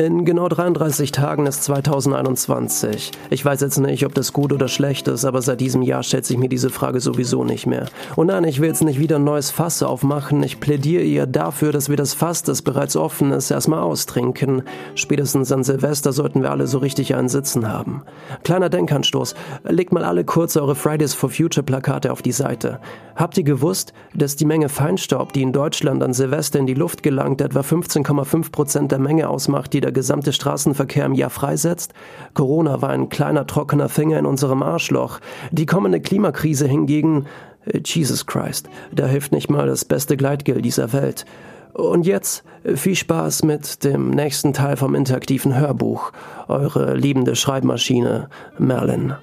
In genau 33 Tagen ist 2021. Ich weiß jetzt nicht, ob das gut oder schlecht ist, aber seit diesem Jahr stellt sich mir diese Frage sowieso nicht mehr. Und nein, ich will jetzt nicht wieder ein neues Fass aufmachen. Ich plädiere eher dafür, dass wir das Fass, das bereits offen ist, erstmal austrinken. Spätestens an Silvester sollten wir alle so richtig einen Sitzen haben. Kleiner Denkanstoß. Legt mal alle kurz eure Fridays for Future Plakate auf die Seite. Habt ihr gewusst, dass die Menge Feinstaub, die in Deutschland an Silvester in die Luft gelangt, etwa 15,5 Prozent der Menge ausmacht, die der gesamte Straßenverkehr im Jahr freisetzt? Corona war ein kleiner trockener Finger in unserem Arschloch. Die kommende Klimakrise hingegen, äh, Jesus Christ, da hilft nicht mal das beste Gleitgel dieser Welt. Und jetzt äh, viel Spaß mit dem nächsten Teil vom interaktiven Hörbuch. Eure liebende Schreibmaschine, Merlin.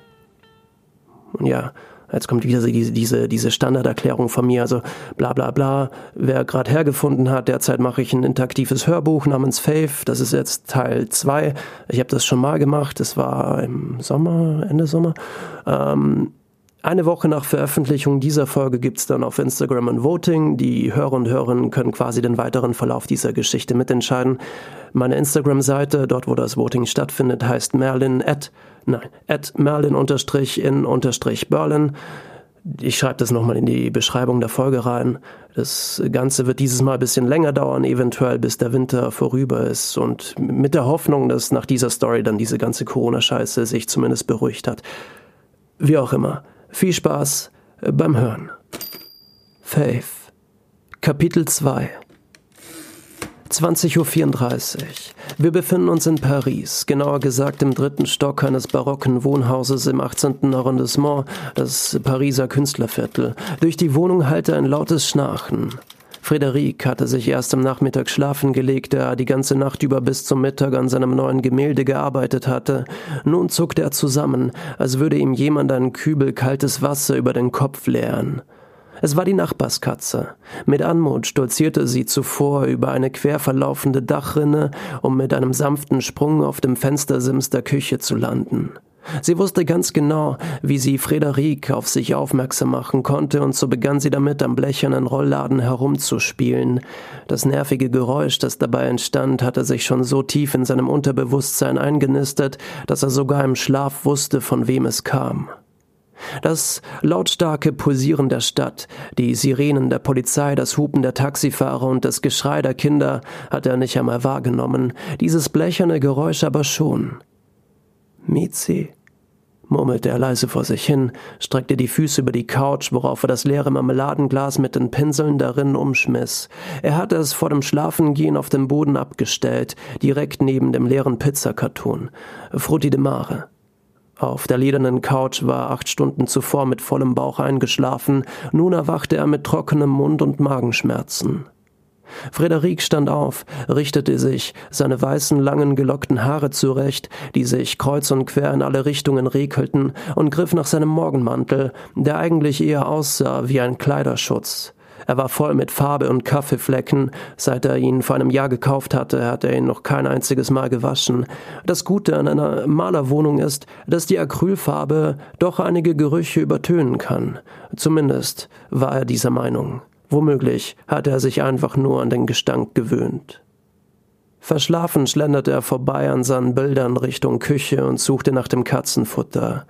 Ja, Jetzt kommt wieder diese, diese, diese Standarderklärung von mir, also bla bla bla. Wer gerade hergefunden hat, derzeit mache ich ein interaktives Hörbuch namens Faith. Das ist jetzt Teil 2. Ich habe das schon mal gemacht. Das war im Sommer, Ende Sommer. Ähm, eine Woche nach Veröffentlichung dieser Folge gibt's dann auf Instagram ein Voting. Die Hörer und Hörerinnen können quasi den weiteren Verlauf dieser Geschichte mitentscheiden. Meine Instagram-Seite, dort wo das Voting stattfindet, heißt Merlin at Nein, at Merlin unterstrich in unterstrich Berlin. Ich schreibe das nochmal in die Beschreibung der Folge rein. Das Ganze wird dieses Mal ein bisschen länger dauern, eventuell bis der Winter vorüber ist und mit der Hoffnung, dass nach dieser Story dann diese ganze Corona-Scheiße sich zumindest beruhigt hat. Wie auch immer. Viel Spaß beim Hören. Faith. Kapitel 2 20.34 Uhr. Wir befinden uns in Paris, genauer gesagt im dritten Stock eines barocken Wohnhauses im 18. Arrondissement, das Pariser Künstlerviertel. Durch die Wohnung hallte ein lautes Schnarchen. Frédéric hatte sich erst am Nachmittag schlafen gelegt, da er die ganze Nacht über bis zum Mittag an seinem neuen Gemälde gearbeitet hatte. Nun zuckte er zusammen, als würde ihm jemand einen Kübel kaltes Wasser über den Kopf leeren. Es war die Nachbarskatze. Mit Anmut stolzierte sie zuvor über eine quer verlaufende Dachrinne, um mit einem sanften Sprung auf dem Fenstersims der Küche zu landen. Sie wusste ganz genau, wie sie Frederik auf sich aufmerksam machen konnte, und so begann sie damit, am blechernen Rollladen herumzuspielen. Das nervige Geräusch, das dabei entstand, hatte sich schon so tief in seinem Unterbewusstsein eingenistet, dass er sogar im Schlaf wusste, von wem es kam. Das lautstarke Pulsieren der Stadt, die Sirenen der Polizei, das Hupen der Taxifahrer und das Geschrei der Kinder hat er nicht einmal wahrgenommen, dieses blecherne Geräusch aber schon. Mizi, murmelte er leise vor sich hin, streckte die Füße über die Couch, worauf er das leere Marmeladenglas mit den Pinseln darin umschmiss. Er hatte es vor dem Schlafengehen auf dem Boden abgestellt, direkt neben dem leeren Pizzakarton. Frutti de Mare. Auf der ledernen Couch war acht Stunden zuvor mit vollem Bauch eingeschlafen, nun erwachte er mit trockenem Mund und Magenschmerzen. Frederik stand auf, richtete sich, seine weißen, langen, gelockten Haare zurecht, die sich kreuz und quer in alle Richtungen rekelten, und griff nach seinem Morgenmantel, der eigentlich eher aussah wie ein Kleiderschutz. Er war voll mit Farbe und Kaffeeflecken. Seit er ihn vor einem Jahr gekauft hatte, hat er ihn noch kein einziges Mal gewaschen. Das Gute an einer Malerwohnung ist, dass die Acrylfarbe doch einige Gerüche übertönen kann. Zumindest war er dieser Meinung. Womöglich hatte er sich einfach nur an den Gestank gewöhnt. Verschlafen schlenderte er vorbei an seinen Bildern Richtung Küche und suchte nach dem Katzenfutter.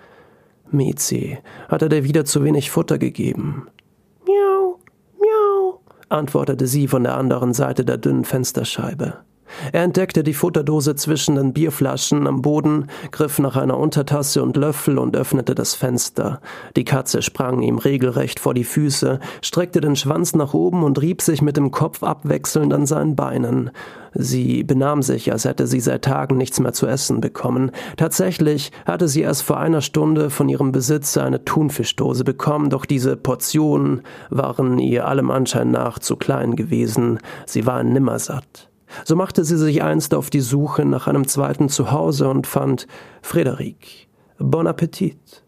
Mizi, hatte der wieder zu wenig Futter gegeben antwortete sie von der anderen Seite der dünnen Fensterscheibe. Er entdeckte die Futterdose zwischen den Bierflaschen am Boden, griff nach einer Untertasse und Löffel und öffnete das Fenster. Die Katze sprang ihm regelrecht vor die Füße, streckte den Schwanz nach oben und rieb sich mit dem Kopf abwechselnd an seinen Beinen. Sie benahm sich, als hätte sie seit Tagen nichts mehr zu essen bekommen. Tatsächlich hatte sie erst vor einer Stunde von ihrem Besitzer eine Thunfischdose bekommen, doch diese Portionen waren ihr allem Anschein nach zu klein gewesen. Sie war nimmersatt. So machte sie sich einst auf die Suche nach einem zweiten Zuhause und fand Frédéric. Bon Appetit.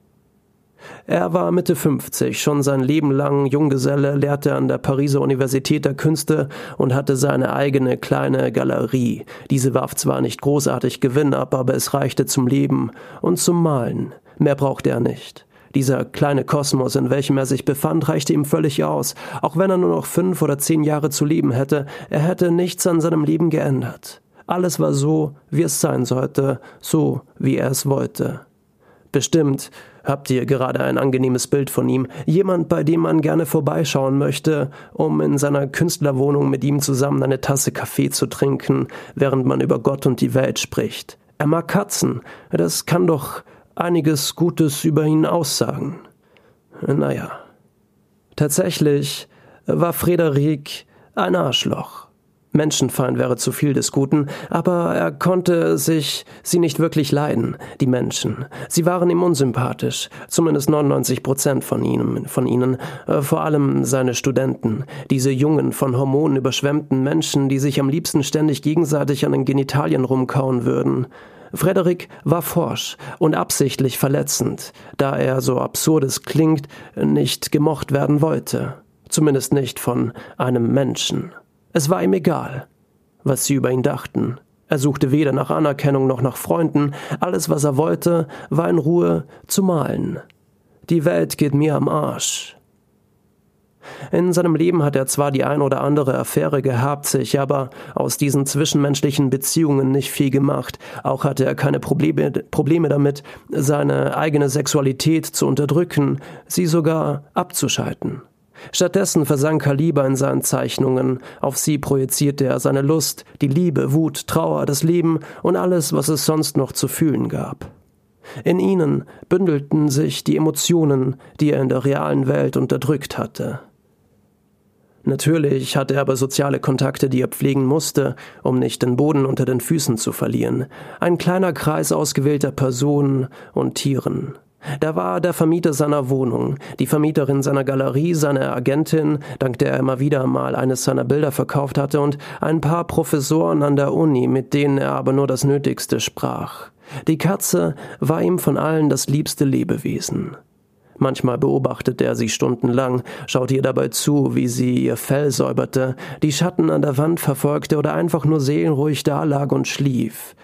Er war Mitte 50, schon sein Leben lang Junggeselle, lehrte an der Pariser Universität der Künste und hatte seine eigene kleine Galerie. Diese warf zwar nicht großartig Gewinn ab, aber es reichte zum Leben und zum Malen. Mehr brauchte er nicht. Dieser kleine Kosmos, in welchem er sich befand, reichte ihm völlig aus. Auch wenn er nur noch fünf oder zehn Jahre zu leben hätte, er hätte nichts an seinem Leben geändert. Alles war so, wie es sein sollte, so, wie er es wollte. Bestimmt habt ihr gerade ein angenehmes Bild von ihm, jemand, bei dem man gerne vorbeischauen möchte, um in seiner Künstlerwohnung mit ihm zusammen eine Tasse Kaffee zu trinken, während man über Gott und die Welt spricht. Er mag Katzen, das kann doch einiges Gutes über ihn aussagen. Naja. Tatsächlich war Frederik ein Arschloch. Menschenfeind wäre zu viel des Guten, aber er konnte sich sie nicht wirklich leiden, die Menschen. Sie waren ihm unsympathisch, zumindest 99 Prozent von ihnen, von ihnen, äh, vor allem seine Studenten, diese jungen, von Hormonen überschwemmten Menschen, die sich am liebsten ständig gegenseitig an den Genitalien rumkauen würden. Frederik war forsch und absichtlich verletzend, da er, so absurd es klingt, nicht gemocht werden wollte. Zumindest nicht von einem Menschen. Es war ihm egal, was sie über ihn dachten. Er suchte weder nach Anerkennung noch nach Freunden, alles, was er wollte, war in Ruhe zu malen. Die Welt geht mir am Arsch. In seinem Leben hat er zwar die ein oder andere Affäre gehabt, sich aber aus diesen zwischenmenschlichen Beziehungen nicht viel gemacht. Auch hatte er keine Probleme, Probleme damit, seine eigene Sexualität zu unterdrücken, sie sogar abzuschalten. Stattdessen versank er lieber in seinen Zeichnungen, auf sie projizierte er seine Lust, die Liebe, Wut, Trauer, das Leben und alles, was es sonst noch zu fühlen gab. In ihnen bündelten sich die Emotionen, die er in der realen Welt unterdrückt hatte. Natürlich hatte er aber soziale Kontakte, die er pflegen musste, um nicht den Boden unter den Füßen zu verlieren. Ein kleiner Kreis ausgewählter Personen und Tieren. Da war der Vermieter seiner Wohnung, die Vermieterin seiner Galerie, seine Agentin, dank der er immer wieder mal eines seiner Bilder verkauft hatte, und ein paar Professoren an der Uni, mit denen er aber nur das Nötigste sprach. Die Katze war ihm von allen das liebste Lebewesen. Manchmal beobachtete er sie stundenlang, schaute ihr dabei zu, wie sie ihr Fell säuberte, die Schatten an der Wand verfolgte oder einfach nur seelenruhig dalag und schlief.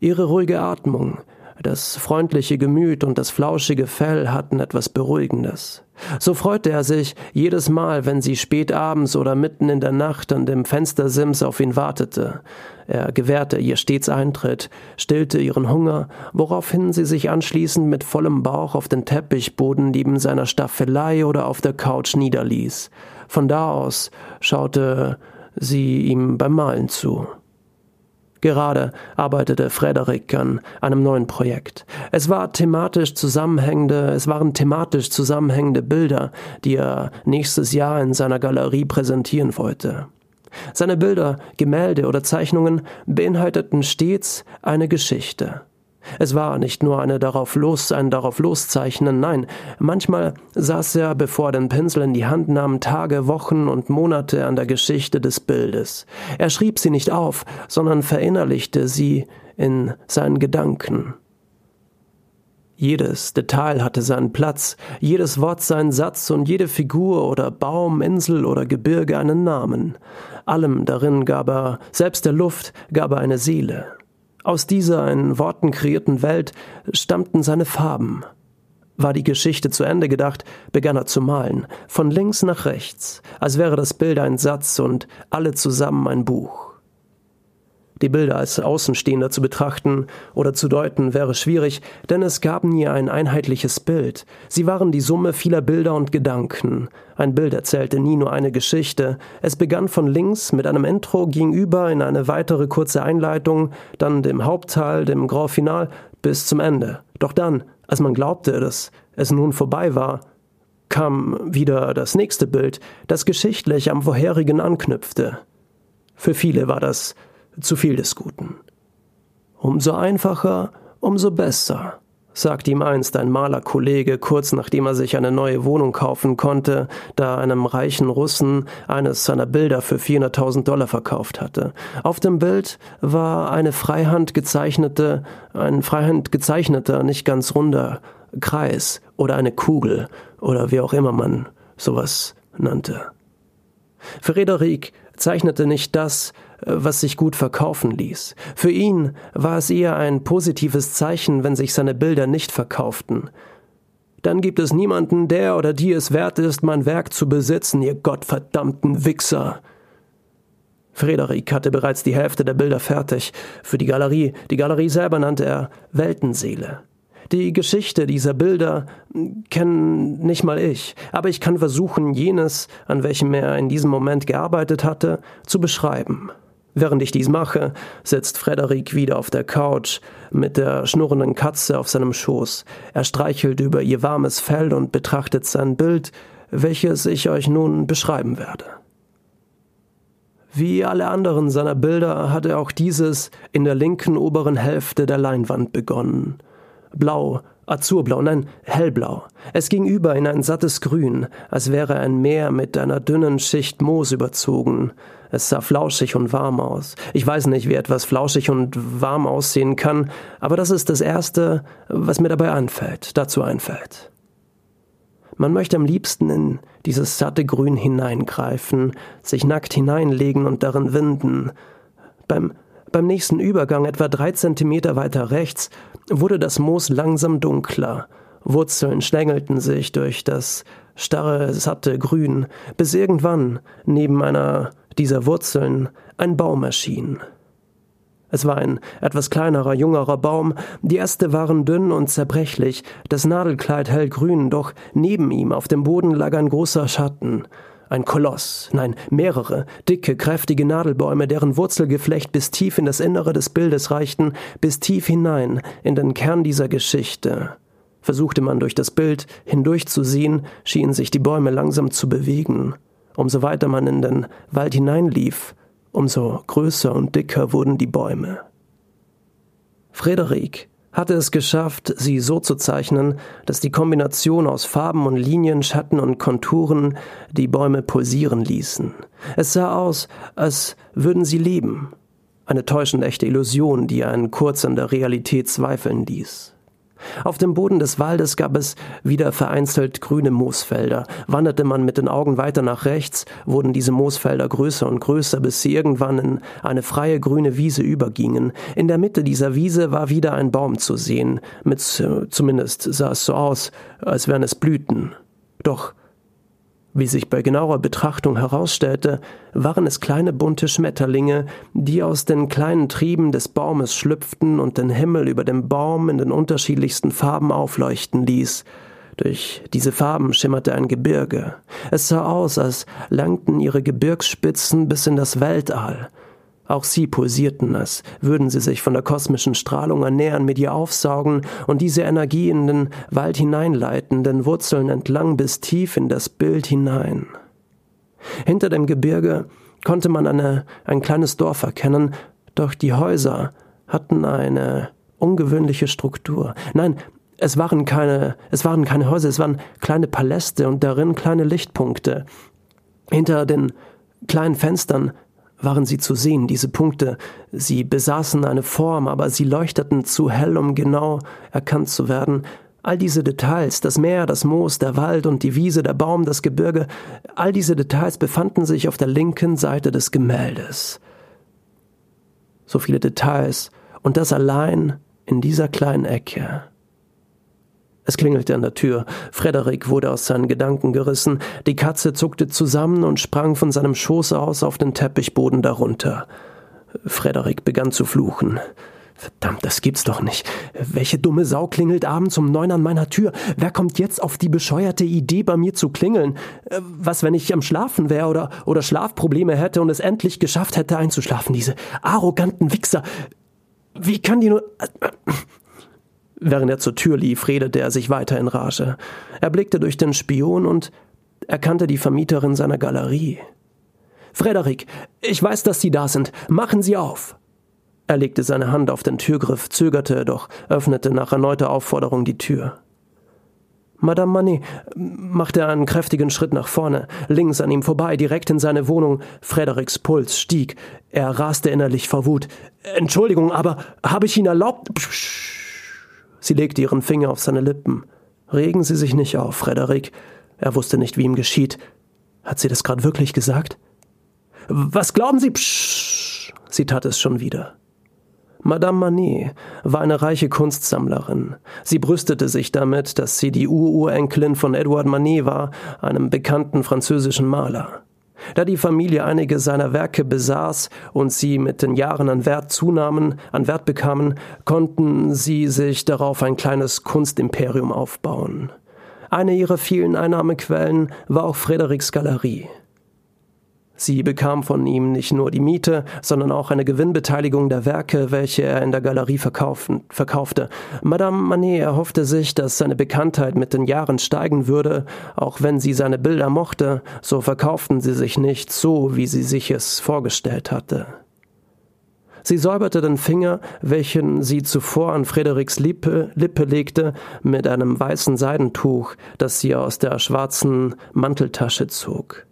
Ihre ruhige Atmung, das freundliche Gemüt und das flauschige Fell hatten etwas Beruhigendes. So freute er sich jedes Mal, wenn sie spät abends oder mitten in der Nacht an dem Fenstersims auf ihn wartete. Er gewährte ihr stets Eintritt, stillte ihren Hunger, woraufhin sie sich anschließend mit vollem Bauch auf den Teppichboden neben seiner Staffelei oder auf der Couch niederließ. Von da aus schaute sie ihm beim Malen zu. Gerade arbeitete Frederik an einem neuen Projekt. Es war thematisch zusammenhängende, es waren thematisch zusammenhängende Bilder, die er nächstes Jahr in seiner Galerie präsentieren wollte. Seine Bilder, Gemälde oder Zeichnungen beinhalteten stets eine Geschichte. Es war nicht nur eine darauf los, ein darauf loszeichnen, nein, manchmal saß er, bevor er den Pinsel in die Hand nahm, Tage, Wochen und Monate an der Geschichte des Bildes. Er schrieb sie nicht auf, sondern verinnerlichte sie in seinen Gedanken. Jedes Detail hatte seinen Platz, jedes Wort seinen Satz und jede Figur oder Baum, Insel oder Gebirge einen Namen. Allem darin gab er, selbst der Luft, gab er eine Seele. Aus dieser in Worten kreierten Welt stammten seine Farben. War die Geschichte zu Ende gedacht, begann er zu malen, von links nach rechts, als wäre das Bild ein Satz und alle zusammen ein Buch. Die Bilder als Außenstehender zu betrachten oder zu deuten wäre schwierig, denn es gab nie ein einheitliches Bild. Sie waren die Summe vieler Bilder und Gedanken. Ein Bild erzählte nie nur eine Geschichte. Es begann von links mit einem Intro, ging über in eine weitere kurze Einleitung, dann dem Hauptteil, dem Grand Final bis zum Ende. Doch dann, als man glaubte, dass es nun vorbei war, kam wieder das nächste Bild, das geschichtlich am vorherigen anknüpfte. Für viele war das zu viel des Guten. Umso einfacher, umso besser, sagte ihm einst ein Malerkollege, kurz nachdem er sich eine neue Wohnung kaufen konnte, da einem reichen Russen eines seiner Bilder für 400.000 Dollar verkauft hatte. Auf dem Bild war eine freihand gezeichnete, ein freihand gezeichneter, nicht ganz runder Kreis oder eine Kugel oder wie auch immer man sowas nannte. Frederik zeichnete nicht das, äh, was sich gut verkaufen ließ. Für ihn war es eher ein positives Zeichen, wenn sich seine Bilder nicht verkauften. Dann gibt es niemanden, der oder die es wert ist, mein Werk zu besitzen, ihr gottverdammten Wichser. Frederik hatte bereits die Hälfte der Bilder fertig. Für die Galerie, die Galerie selber nannte er Weltenseele. Die Geschichte dieser Bilder kennen nicht mal ich, aber ich kann versuchen, jenes, an welchem er in diesem Moment gearbeitet hatte, zu beschreiben. Während ich dies mache, sitzt Frederik wieder auf der Couch mit der schnurrenden Katze auf seinem Schoß. Er streichelt über ihr warmes Fell und betrachtet sein Bild, welches ich euch nun beschreiben werde. Wie alle anderen seiner Bilder hatte auch dieses in der linken oberen Hälfte der Leinwand begonnen. Blau, azurblau, nein, hellblau. Es ging über in ein sattes Grün, als wäre ein Meer mit einer dünnen Schicht Moos überzogen. Es sah flauschig und warm aus. Ich weiß nicht, wie etwas flauschig und warm aussehen kann, aber das ist das Erste, was mir dabei einfällt, dazu einfällt. Man möchte am liebsten in dieses satte Grün hineingreifen, sich nackt hineinlegen und darin winden. Beim beim nächsten Übergang, etwa drei Zentimeter weiter rechts, wurde das Moos langsam dunkler. Wurzeln schlängelten sich durch das starre, satte Grün, bis irgendwann neben einer dieser Wurzeln ein Baum erschien. Es war ein etwas kleinerer, jungerer Baum, die Äste waren dünn und zerbrechlich, das Nadelkleid hellgrün, doch neben ihm auf dem Boden lag ein großer Schatten. Ein Koloss, nein, mehrere, dicke, kräftige Nadelbäume, deren Wurzelgeflecht bis tief in das Innere des Bildes reichten, bis tief hinein in den Kern dieser Geschichte. Versuchte man durch das Bild hindurchzusehen, schienen sich die Bäume langsam zu bewegen. Umso weiter man in den Wald hineinlief, umso größer und dicker wurden die Bäume. Frederik hatte es geschafft, sie so zu zeichnen, dass die Kombination aus Farben und Linien, Schatten und Konturen die Bäume pulsieren ließen. Es sah aus, als würden sie leben. Eine täuschend echte Illusion, die einen kurz an der Realität zweifeln ließ. Auf dem Boden des Waldes gab es wieder vereinzelt grüne Moosfelder. Wanderte man mit den Augen weiter nach rechts, wurden diese Moosfelder größer und größer, bis sie irgendwann in eine freie grüne Wiese übergingen. In der Mitte dieser Wiese war wieder ein Baum zu sehen, mit zumindest sah es so aus, als wären es Blüten. Doch wie sich bei genauer Betrachtung herausstellte, waren es kleine bunte Schmetterlinge, die aus den kleinen Trieben des Baumes schlüpften und den Himmel über dem Baum in den unterschiedlichsten Farben aufleuchten ließ. Durch diese Farben schimmerte ein Gebirge. Es sah aus, als langten ihre Gebirgsspitzen bis in das Weltall. Auch sie pulsierten, als würden sie sich von der kosmischen Strahlung ernähren, mit ihr aufsaugen und diese Energie in den Wald hineinleiten, den Wurzeln entlang bis tief in das Bild hinein. Hinter dem Gebirge konnte man eine, ein kleines Dorf erkennen, doch die Häuser hatten eine ungewöhnliche Struktur. Nein, es waren keine, es waren keine Häuser, es waren kleine Paläste und darin kleine Lichtpunkte. Hinter den kleinen Fenstern waren sie zu sehen, diese Punkte. Sie besaßen eine Form, aber sie leuchteten zu hell, um genau erkannt zu werden. All diese Details, das Meer, das Moos, der Wald und die Wiese, der Baum, das Gebirge, all diese Details befanden sich auf der linken Seite des Gemäldes. So viele Details, und das allein in dieser kleinen Ecke. Es klingelte an der Tür. Frederik wurde aus seinen Gedanken gerissen. Die Katze zuckte zusammen und sprang von seinem Schoß aus auf den Teppichboden darunter. Frederik begann zu fluchen. Verdammt, das gibt's doch nicht. Welche dumme Sau klingelt abends um neun an meiner Tür? Wer kommt jetzt auf die bescheuerte Idee, bei mir zu klingeln? Was, wenn ich am Schlafen wäre oder, oder Schlafprobleme hätte und es endlich geschafft hätte einzuschlafen? Diese arroganten Wichser. Wie kann die nur. Während er zur Tür lief, redete er sich weiter in Rage. Er blickte durch den Spion und erkannte die Vermieterin seiner Galerie. Frederik, ich weiß, dass Sie da sind. Machen Sie auf. Er legte seine Hand auf den Türgriff, zögerte, doch öffnete nach erneuter Aufforderung die Tür. Madame Manet machte einen kräftigen Schritt nach vorne, links an ihm vorbei, direkt in seine Wohnung. Frederiks Puls stieg. Er raste innerlich vor Wut. Entschuldigung, aber habe ich Ihnen erlaubt? Psch Sie legte ihren Finger auf seine Lippen. Regen Sie sich nicht auf, Frederik. Er wusste nicht, wie ihm geschieht. Hat sie das gerade wirklich gesagt? Was glauben Sie? Psch. Sie tat es schon wieder. Madame Manet war eine reiche Kunstsammlerin. Sie brüstete sich damit, dass sie die Ururenkelin von Edouard Manet war, einem bekannten französischen Maler. Da die Familie einige seiner Werke besaß und sie mit den Jahren an Wert zunahmen, an Wert bekamen, konnten sie sich darauf ein kleines Kunstimperium aufbauen. Eine ihrer vielen Einnahmequellen war auch Frederiks Galerie. Sie bekam von ihm nicht nur die Miete, sondern auch eine Gewinnbeteiligung der Werke, welche er in der Galerie verkaufen, verkaufte. Madame Manet erhoffte sich, dass seine Bekanntheit mit den Jahren steigen würde, auch wenn sie seine Bilder mochte, so verkauften sie sich nicht so, wie sie sich es vorgestellt hatte. Sie säuberte den Finger, welchen sie zuvor an Frederiks Lippe, Lippe legte, mit einem weißen Seidentuch, das sie aus der schwarzen Manteltasche zog.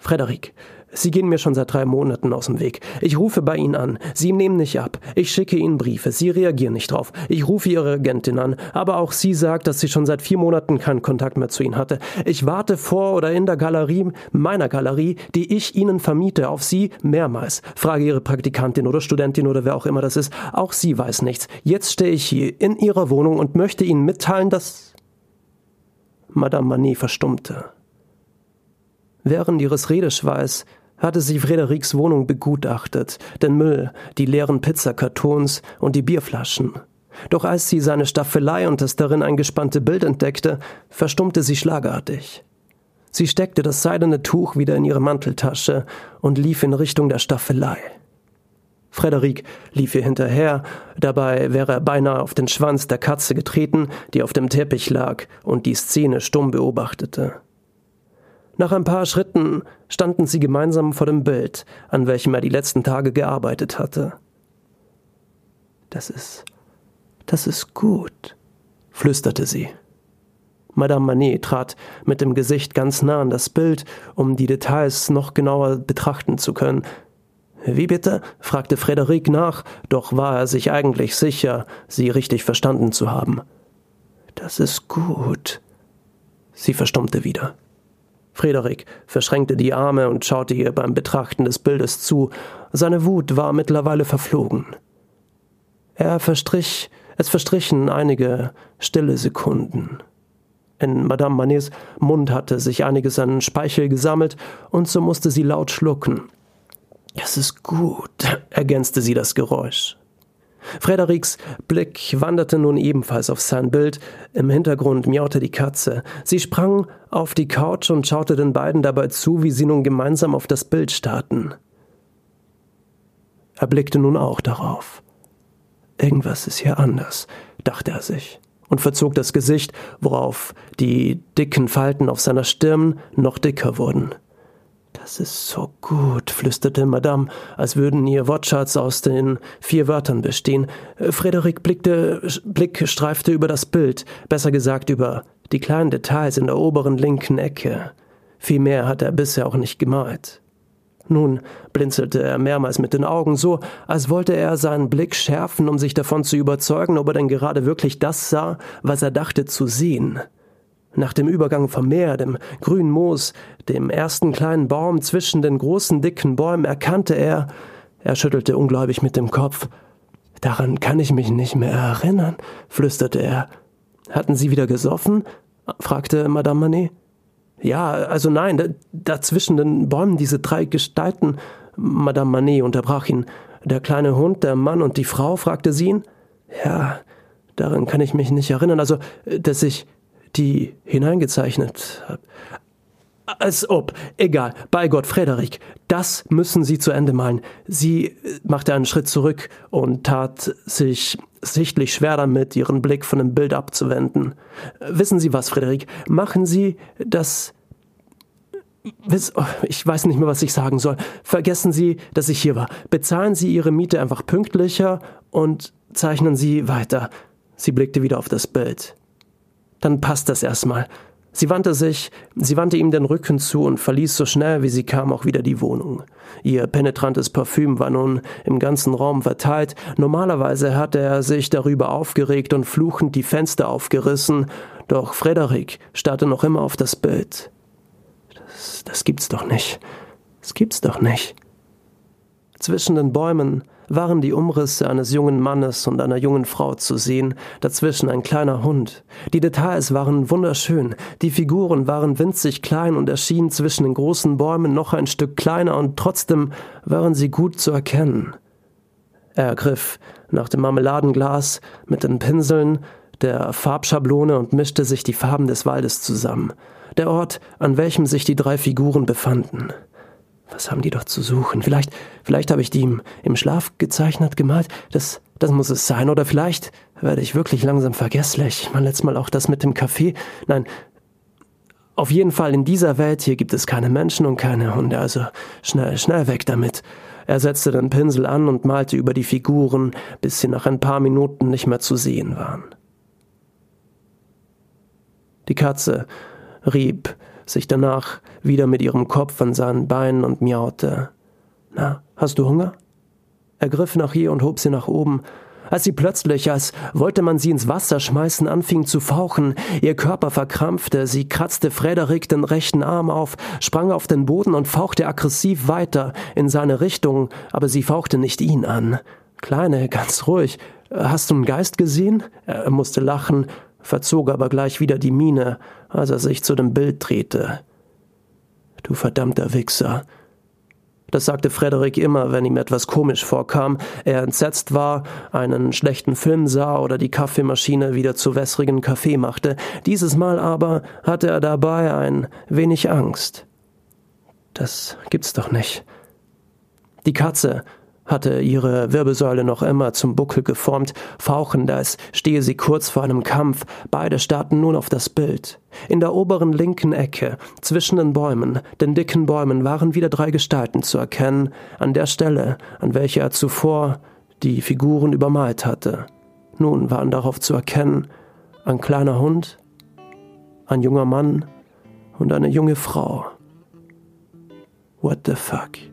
Frederik, Sie gehen mir schon seit drei Monaten aus dem Weg. Ich rufe bei Ihnen an. Sie nehmen nicht ab. Ich schicke Ihnen Briefe. Sie reagieren nicht drauf. Ich rufe Ihre Agentin an. Aber auch sie sagt, dass sie schon seit vier Monaten keinen Kontakt mehr zu Ihnen hatte. Ich warte vor oder in der Galerie, meiner Galerie, die ich Ihnen vermiete, auf Sie mehrmals. Frage Ihre Praktikantin oder Studentin oder wer auch immer das ist. Auch sie weiß nichts. Jetzt stehe ich hier in Ihrer Wohnung und möchte Ihnen mitteilen, dass Madame Manet verstummte. Während ihres Redeschweiß hatte sie Frederiks Wohnung begutachtet, den Müll, die leeren Pizzakartons und die Bierflaschen. Doch als sie seine Staffelei und das darin eingespannte Bild entdeckte, verstummte sie schlagartig. Sie steckte das seidene Tuch wieder in ihre Manteltasche und lief in Richtung der Staffelei. Frederik lief ihr hinterher, dabei wäre er beinahe auf den Schwanz der Katze getreten, die auf dem Teppich lag und die Szene stumm beobachtete. Nach ein paar Schritten standen sie gemeinsam vor dem Bild, an welchem er die letzten Tage gearbeitet hatte. Das ist. das ist gut, flüsterte sie. Madame Manet trat mit dem Gesicht ganz nah an das Bild, um die Details noch genauer betrachten zu können. Wie bitte? fragte Frederik nach, doch war er sich eigentlich sicher, sie richtig verstanden zu haben. Das ist gut. Sie verstummte wieder. Frederik verschränkte die Arme und schaute ihr beim Betrachten des Bildes zu. Seine Wut war mittlerweile verflogen. Er verstrich, es verstrichen einige stille Sekunden. In Madame Manets Mund hatte sich einiges an Speichel gesammelt, und so musste sie laut schlucken. Es ist gut, ergänzte sie das Geräusch. Frederiks Blick wanderte nun ebenfalls auf sein Bild. Im Hintergrund miaute die Katze. Sie sprang auf die Couch und schaute den beiden dabei zu, wie sie nun gemeinsam auf das Bild starrten. Er blickte nun auch darauf. Irgendwas ist hier anders, dachte er sich und verzog das Gesicht, worauf die dicken Falten auf seiner Stirn noch dicker wurden. Das ist so gut, flüsterte Madame, als würden ihr Wortschatz aus den vier Wörtern bestehen. Frederik blickte, Blick streifte über das Bild, besser gesagt über die kleinen Details in der oberen linken Ecke. Viel mehr hat er bisher auch nicht gemalt. Nun blinzelte er mehrmals mit den Augen, so als wollte er seinen Blick schärfen, um sich davon zu überzeugen, ob er denn gerade wirklich das sah, was er dachte zu sehen. Nach dem Übergang vom Meer, dem grünen Moos, dem ersten kleinen Baum zwischen den großen dicken Bäumen erkannte er, er schüttelte ungläubig mit dem Kopf. Daran kann ich mich nicht mehr erinnern, flüsterte er. Hatten Sie wieder gesoffen? fragte Madame Manet. Ja, also nein, da, zwischen den Bäumen diese drei Gestalten. Madame Manet unterbrach ihn. Der kleine Hund, der Mann und die Frau, fragte sie ihn. Ja, daran kann ich mich nicht erinnern. Also, dass ich die hineingezeichnet habe. Als ob. Egal. Bei Gott, Frederik. Das müssen Sie zu Ende malen. Sie machte einen Schritt zurück und tat sich sichtlich schwer damit, ihren Blick von dem Bild abzuwenden. Wissen Sie was, Frederik? Machen Sie das. Oh, ich weiß nicht mehr, was ich sagen soll. Vergessen Sie, dass ich hier war. Bezahlen Sie Ihre Miete einfach pünktlicher und zeichnen Sie weiter. Sie blickte wieder auf das Bild dann passt das erstmal. Sie wandte sich, sie wandte ihm den Rücken zu und verließ so schnell wie sie kam auch wieder die Wohnung. Ihr penetrantes Parfüm war nun im ganzen Raum verteilt. Normalerweise hatte er sich darüber aufgeregt und fluchend die Fenster aufgerissen, doch Frederik starrte noch immer auf das Bild. Das, das gibt's doch nicht. Das gibt's doch nicht. Zwischen den Bäumen waren die Umrisse eines jungen Mannes und einer jungen Frau zu sehen, dazwischen ein kleiner Hund. Die Details waren wunderschön, die Figuren waren winzig klein und erschienen zwischen den großen Bäumen noch ein Stück kleiner, und trotzdem waren sie gut zu erkennen. Er griff nach dem Marmeladenglas mit den Pinseln, der Farbschablone und mischte sich die Farben des Waldes zusammen. Der Ort, an welchem sich die drei Figuren befanden. Was haben die dort zu suchen? Vielleicht, vielleicht habe ich die im, im Schlaf gezeichnet, gemalt. Das, das muss es sein. Oder vielleicht werde ich wirklich langsam vergesslich. Mein letztes Mal auch das mit dem Kaffee. Nein, auf jeden Fall in dieser Welt hier gibt es keine Menschen und keine Hunde. Also schnell, schnell weg damit. Er setzte den Pinsel an und malte über die Figuren, bis sie nach ein paar Minuten nicht mehr zu sehen waren. Die Katze rieb sich danach wieder mit ihrem Kopf an seinen Beinen und miaute. Na, hast du Hunger? Er griff nach ihr und hob sie nach oben. Als sie plötzlich, als wollte man sie ins Wasser schmeißen, anfing zu fauchen, ihr Körper verkrampfte, sie kratzte Frederik den rechten Arm auf, sprang auf den Boden und fauchte aggressiv weiter in seine Richtung, aber sie fauchte nicht ihn an. Kleine, ganz ruhig. Hast du einen Geist gesehen? Er musste lachen, verzog aber gleich wieder die Miene, als er sich zu dem Bild drehte. Du verdammter Wichser. Das sagte Frederik immer, wenn ihm etwas komisch vorkam, er entsetzt war, einen schlechten Film sah oder die Kaffeemaschine wieder zu wässrigen Kaffee machte. Dieses Mal aber hatte er dabei ein wenig Angst. Das gibt's doch nicht. Die Katze hatte ihre Wirbelsäule noch immer zum Buckel geformt, fauchend, als stehe sie kurz vor einem Kampf. Beide starrten nun auf das Bild. In der oberen linken Ecke, zwischen den Bäumen, den dicken Bäumen, waren wieder drei Gestalten zu erkennen, an der Stelle, an welcher er zuvor die Figuren übermalt hatte. Nun waren darauf zu erkennen ein kleiner Hund, ein junger Mann und eine junge Frau. What the fuck?